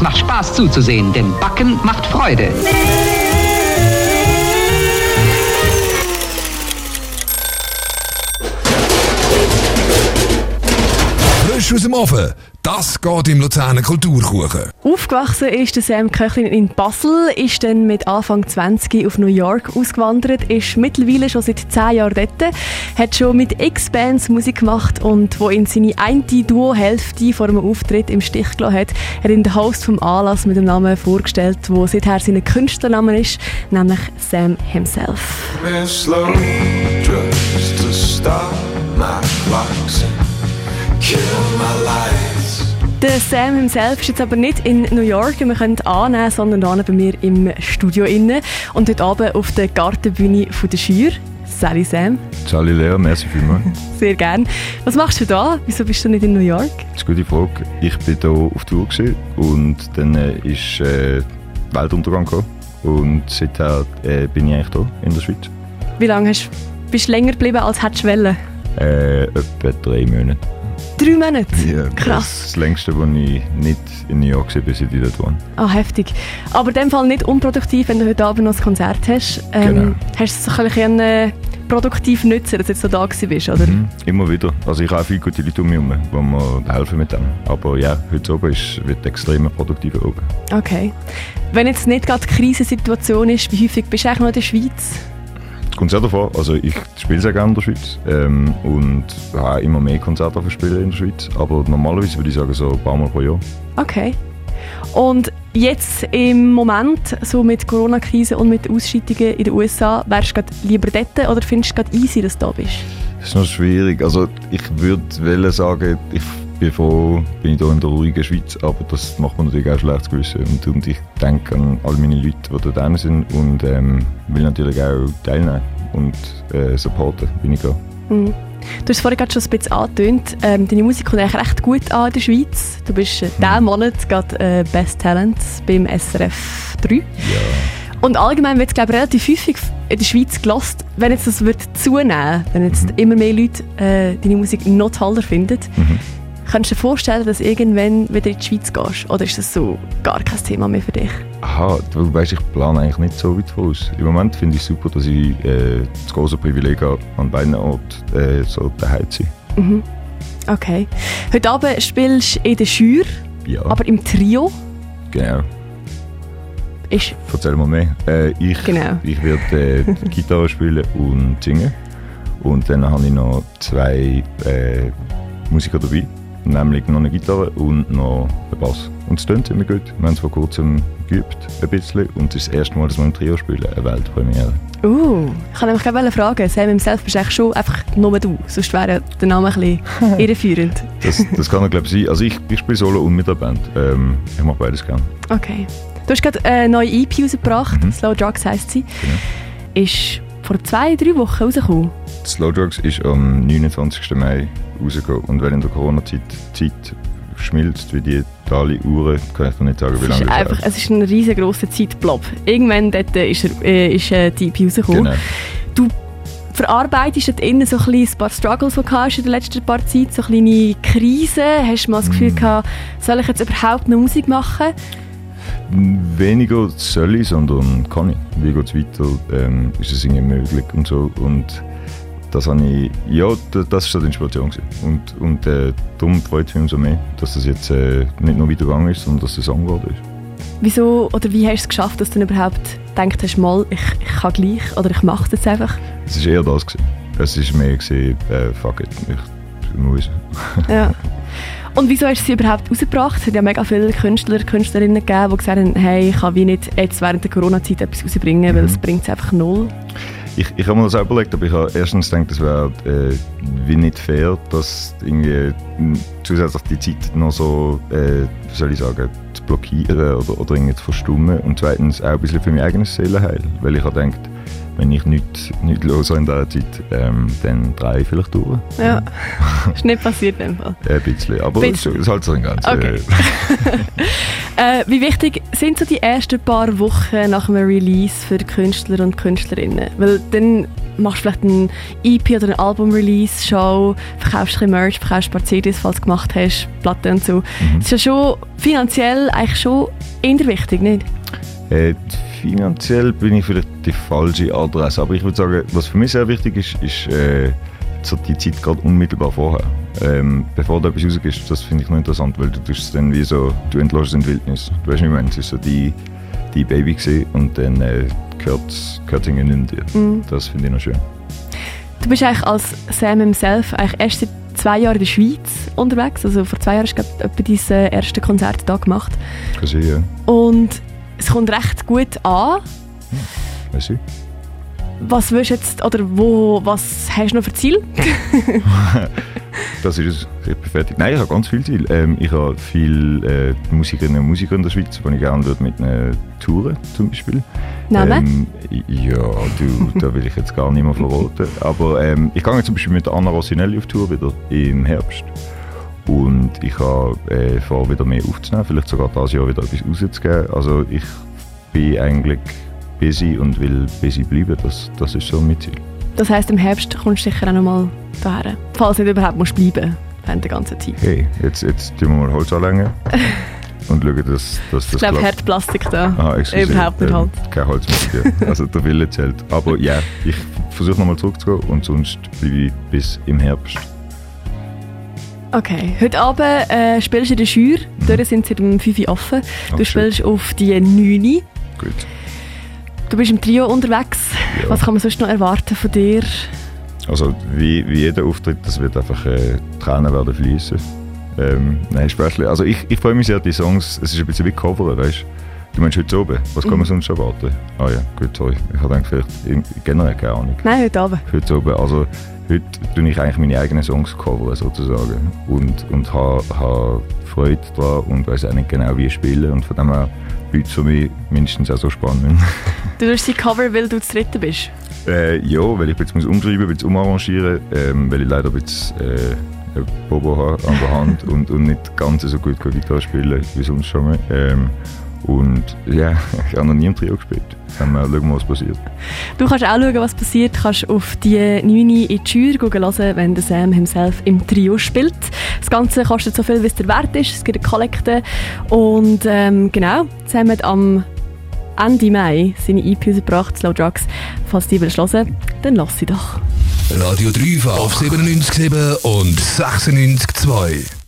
Es macht Spaß zuzusehen, denn Backen macht Freude. Frisch aus dem Ofen. Das geht im Luzerner Kulturkuchen. Aufgewachsen ist der Sam Köchlin in Basel, ist dann mit Anfang 20 auf New York ausgewandert, ist mittlerweile schon seit 10 Jahren dort, hat schon mit X-Bands Musik gemacht und wo ihn seine eine Duo-Hälfte vor einem Auftritt im Stich gelassen hat, hat ihn der Host vom Anlass mit dem Namen vorgestellt, wo seither sein Künstlername ist, nämlich Sam himself. Der Sam himself ist jetzt aber nicht in New York, wir können annehmen, sondern hier bei mir im Studio innen und heute Abend auf der Gartenbühne von der Schür. Sally Sam, Sally Lea, merci vielmals. sehr gern. Was machst du da? Wieso bist du nicht in New York? Das ist eine gute Frage. Ich bin hier auf Tour und dann äh, ist äh, Weltuntergang gekommen. Und seither äh, bin ich eigentlich hier in der Schweiz. Wie lange hast, bist du länger geblieben als hättest du wollen? Äh, etwa drei Monate. Drei Monate? Das Krass. ist das längste, wo ich nicht in New York war, bis ich dort wohne. Ah, heftig. Aber in dem Fall nicht unproduktiv, wenn du heute Abend noch ein Konzert hast. Ähm, Genau. Hast du es ein bisschen äh, produktiv nutzen, dass du jetzt so da bist, oder? Mhm. Immer wieder. Also ich habe auch viele gute Leute um mich herum, die mir helfen mit dem. Aber ja, heute oben ist, wird extrem produktiv oben. Okay. Wenn jetzt nicht gerade die Krisensituation ist, wie häufig bist du eigentlich noch in der Schweiz? Es kommt sehr davon. Also ich spiele sehr gerne in der Schweiz ähm, und habe immer mehr Konzerte spielen in der Schweiz. Aber normalerweise würde ich sagen so ein paar Mal pro Jahr. Okay. Und jetzt im Moment, so mit Corona-Krise und mit Ausschreitungen in den USA, wärst du lieber dort oder findest du gerade easy, dass du da bist? Das ist noch schwierig. Also ich würde sagen, ich bin froh, bin ich hier in der ruhigen Schweiz, aber das macht mir natürlich auch schlechtes Gewissen. Und, und ich denke an all meine Leute, die drin sind und ähm, will natürlich auch teilnehmen und äh, supporten, bin ich da. Mhm. Du hast vorhin gerade schon ein bisschen angetönt. Ähm, deine Musik kommt eigentlich recht gut an in der Schweiz. Du bist äh, diesen Monat gerade äh, Best Talent beim SRF 3. Ja. Und allgemein wird es, glaube ich, relativ häufig in der Schweiz gelost, wenn jetzt das wird zunehmen, wenn jetzt immer mehr Leute äh, deine Musik noch toller finden. Kannst du dir vorstellen, dass du irgendwann wieder in die Schweiz gehst? Oder ist das so gar kein Thema mehr für dich? Aha, du weißt, ich plane eigentlich nicht so weit voraus. Im Moment finde ich es super, dass ich äh, das große Privileg habe, an beiden Orten äh, so daheim zu sein. Okay. Heute Abend spielst du in der Schür, Ja, aber im Trio. genau. Ist Erzähl mal mehr. Äh, ich Genau. ich werde äh, Gitarre spielen und singen. Und dann habe ich noch zwei äh, Musiker dabei. Nämlich noch eine Gitarre und noch einen Bass. Und es klingt ziemlich gut. Wir haben es vor kurzem geübt, ein bisschen. Und es ist das erste Mal, dass wir im Trio spielen. Eine Weltpremiere. Uh, ich kann nämlich fragen, Sam himself bist eigentlich schon einfach nur du, sonst wäre der Name ein bisschen irreführend. Das, das kann glaube ich, sein. Also ich, ich spiele solo und mit der Band. Ähm, ich mache beides gerne. Okay. Du hast gerade eine neue EP rausgebracht, Slow Drugs heisst sie. Ist vor zwei, drei Wochen rausgekommen. Slow Drugs ist am 29. Mai rausgekommen. Und in der Corona-Zeit Zeit schmilzt wie die alle Uhren, kann ich dir nicht sagen, wie Es lange ist, das einfach, dauert. es ist ein riesengroßer Zeitblob. Irgendwann dort ist, er, äh, ist äh, die EP rausgekommen. Genau. Du verarbeitest dort innen so ein, ein paar Struggles, die du hast in der letzten paar Zeit, so kleine Krisen. Hast du mal das Mm. Gefühl gehabt, soll ich jetzt überhaupt noch Musik machen? Weniger soll ich, sondern kann ich. Wie geht es weiter? Ähm, ist es irgendwie möglich und so. Und das habe ich, ja, da- das ist so die Inspiration gewesen. Und, und äh, darum freut es mich umso mehr, dass das jetzt äh, nicht nur weitergegangen ist, sondern dass das Song geworden ist. Wieso oder wie hast du es geschafft, dass du überhaupt gedacht hast, mal, ich, ich kann gleich oder ich mache es jetzt einfach? Es war eher das. Gewesen. Es war mehr, gewesen, äh, fuck it, ich muss. Ja. Und wieso hast du sie überhaupt rausgebracht? Es hat ja mega viele Künstler, Künstlerinnen gegeben, die gesagt haben, hey, ich kann wie nicht jetzt während der Corona-Zeit etwas rausbringen, weil es bringt einfach null. Ich, ich habe mir das auch überlegt, aber ich habe erstens gedacht, es wäre äh, wie nicht fair, dass irgendwie m, zusätzlich die Zeit noch so, äh, soll ich sagen, zu blockieren oder, oder irgendwie zu verstummen. Und zweitens auch ein bisschen für mein eigenes Seelenheil, weil ich habe gedacht, wenn ich nichts nicht los in dieser Zeit, ähm, dann drehe ich vielleicht durch. Ja, ist nicht passiert in dem Fall. Ein bisschen, aber es es hält sich ein ganz. Okay. Äh, wie wichtig sind so die ersten paar Wochen nach einem Release für Künstler und Künstlerinnen? Weil dann machst du vielleicht ein EP oder ein Album-Release-Show, verkaufst ein Merch, verkaufst ein paar CDs, falls du gemacht hast, Platten und so. Mhm. Das ist ja schon finanziell eigentlich schon eher wichtig, nicht? Äh, finanziell bin ich vielleicht die falsche Adresse, aber ich würde sagen, was für mich sehr wichtig ist, ist äh, so die Zeit gerade unmittelbar vorher. Ähm, bevor du etwas rausgehst, das finde ich noch interessant, weil du tust es dann wie so, du entlässt es in die Wildnis. Du weißt nicht mehr, es ist so die, die Baby gewesen und dann äh, gehört es gehört irgendwie nicht mehr dir. Das finde ich noch schön. Du bist eigentlich als Sam himself eigentlich erst seit zwei Jahren in der Schweiz unterwegs. Also vor zwei Jahren hast du etwa dein erstes Konzert da gemacht. Kann sein, ja. Und es kommt recht gut an. Weiss ich. Was willst du jetzt, oder wo, was hast du noch für Ziel? Das ist fertig. Nein, ich habe ganz viel Ziel. Ähm, ich habe viele äh, Musikerinnen und Musiker in der Schweiz, die ich gerne würde mit einer Touren zum Beispiel. Namen? Ähm, ja, du, da will ich jetzt gar nicht mehr verraten. Aber ähm, ich gehe jetzt zum Beispiel mit Anna Rossinelli auf Tour wieder im Herbst. Und ich habe äh, vor, wieder mehr aufzunehmen, vielleicht sogar dieses Jahr wieder etwas rauszugeben. Also ich bin eigentlich busy und will busy bleiben. Das, das ist so mein Ziel. Das heisst, im Herbst kommst du sicher auch noch mal daher. Falls du nicht überhaupt musst bleiben während der ganzen Zeit. Hey, jetzt, jetzt tun wir mal Holz anlängen und schauen, dass, dass das Ich glaube, klappt. Hartplastik da. Ah, Überhaupt nicht ähm, Holz. Kein Holz mehr. ja. Also der Wille zählt. Aber ja, ich versuche nochmal zurückzugehen und sonst bleibe ich bis im Herbst. Okay, heute Abend äh, spielst du in der Schür. Dort sind sie um 5 Uhr offen. Du Ach, schön. spielst auf die 9 Gut. Du bist im Trio unterwegs. Ja. Was kann man sonst noch erwarten von dir? Also wie, wie jeder Auftritt, das wird einfach äh, Tränen werden fließen. Ähm, nein, Späßle. Also ich, ich freue mich sehr, die Songs, es ist ein bisschen wie Coveren, weißt du? Du meinst heute oben, was kann man sonst erwarten? Ah ja, gut, sorry. Ich habe vielleicht in- generell keine Ahnung. Nein, heute Abend. heute oben. Also heute tue ich eigentlich meine eigenen Songs covern sozusagen und, und habe ha Freude daran und weiß auch nicht genau wie ich spiele und von dem her bleibt es für mich mindestens auch so spannend. Du tust sie Cover, weil du das dritte bist. äh, ja, weil ich jetzt muss umschreiben, bisschen umarrangieren, ähm, weil ich leider bisschen äh, ein Bobo habe an der Hand und, und nicht ganz so gut Gitarre spielen wie sonst schon mal. Ähm, und ja, ich habe noch nie im Trio gespielt. Dann mal schauen wir, was passiert. Du kannst auch schauen, was passiert. Du kannst auf die 9 in die Schür hören, wenn der Sam himself im Trio spielt. Das Ganze kostet so viel, wie es der Wert ist. Es gibt eine Kollekte. Und ähm, genau, Sam hat am Ende Mai seine EP rausgebracht, Slow Drugs. Falls du die willst hören, dann lass sie doch. Radio Dreifach auf 97,7 und 96,2.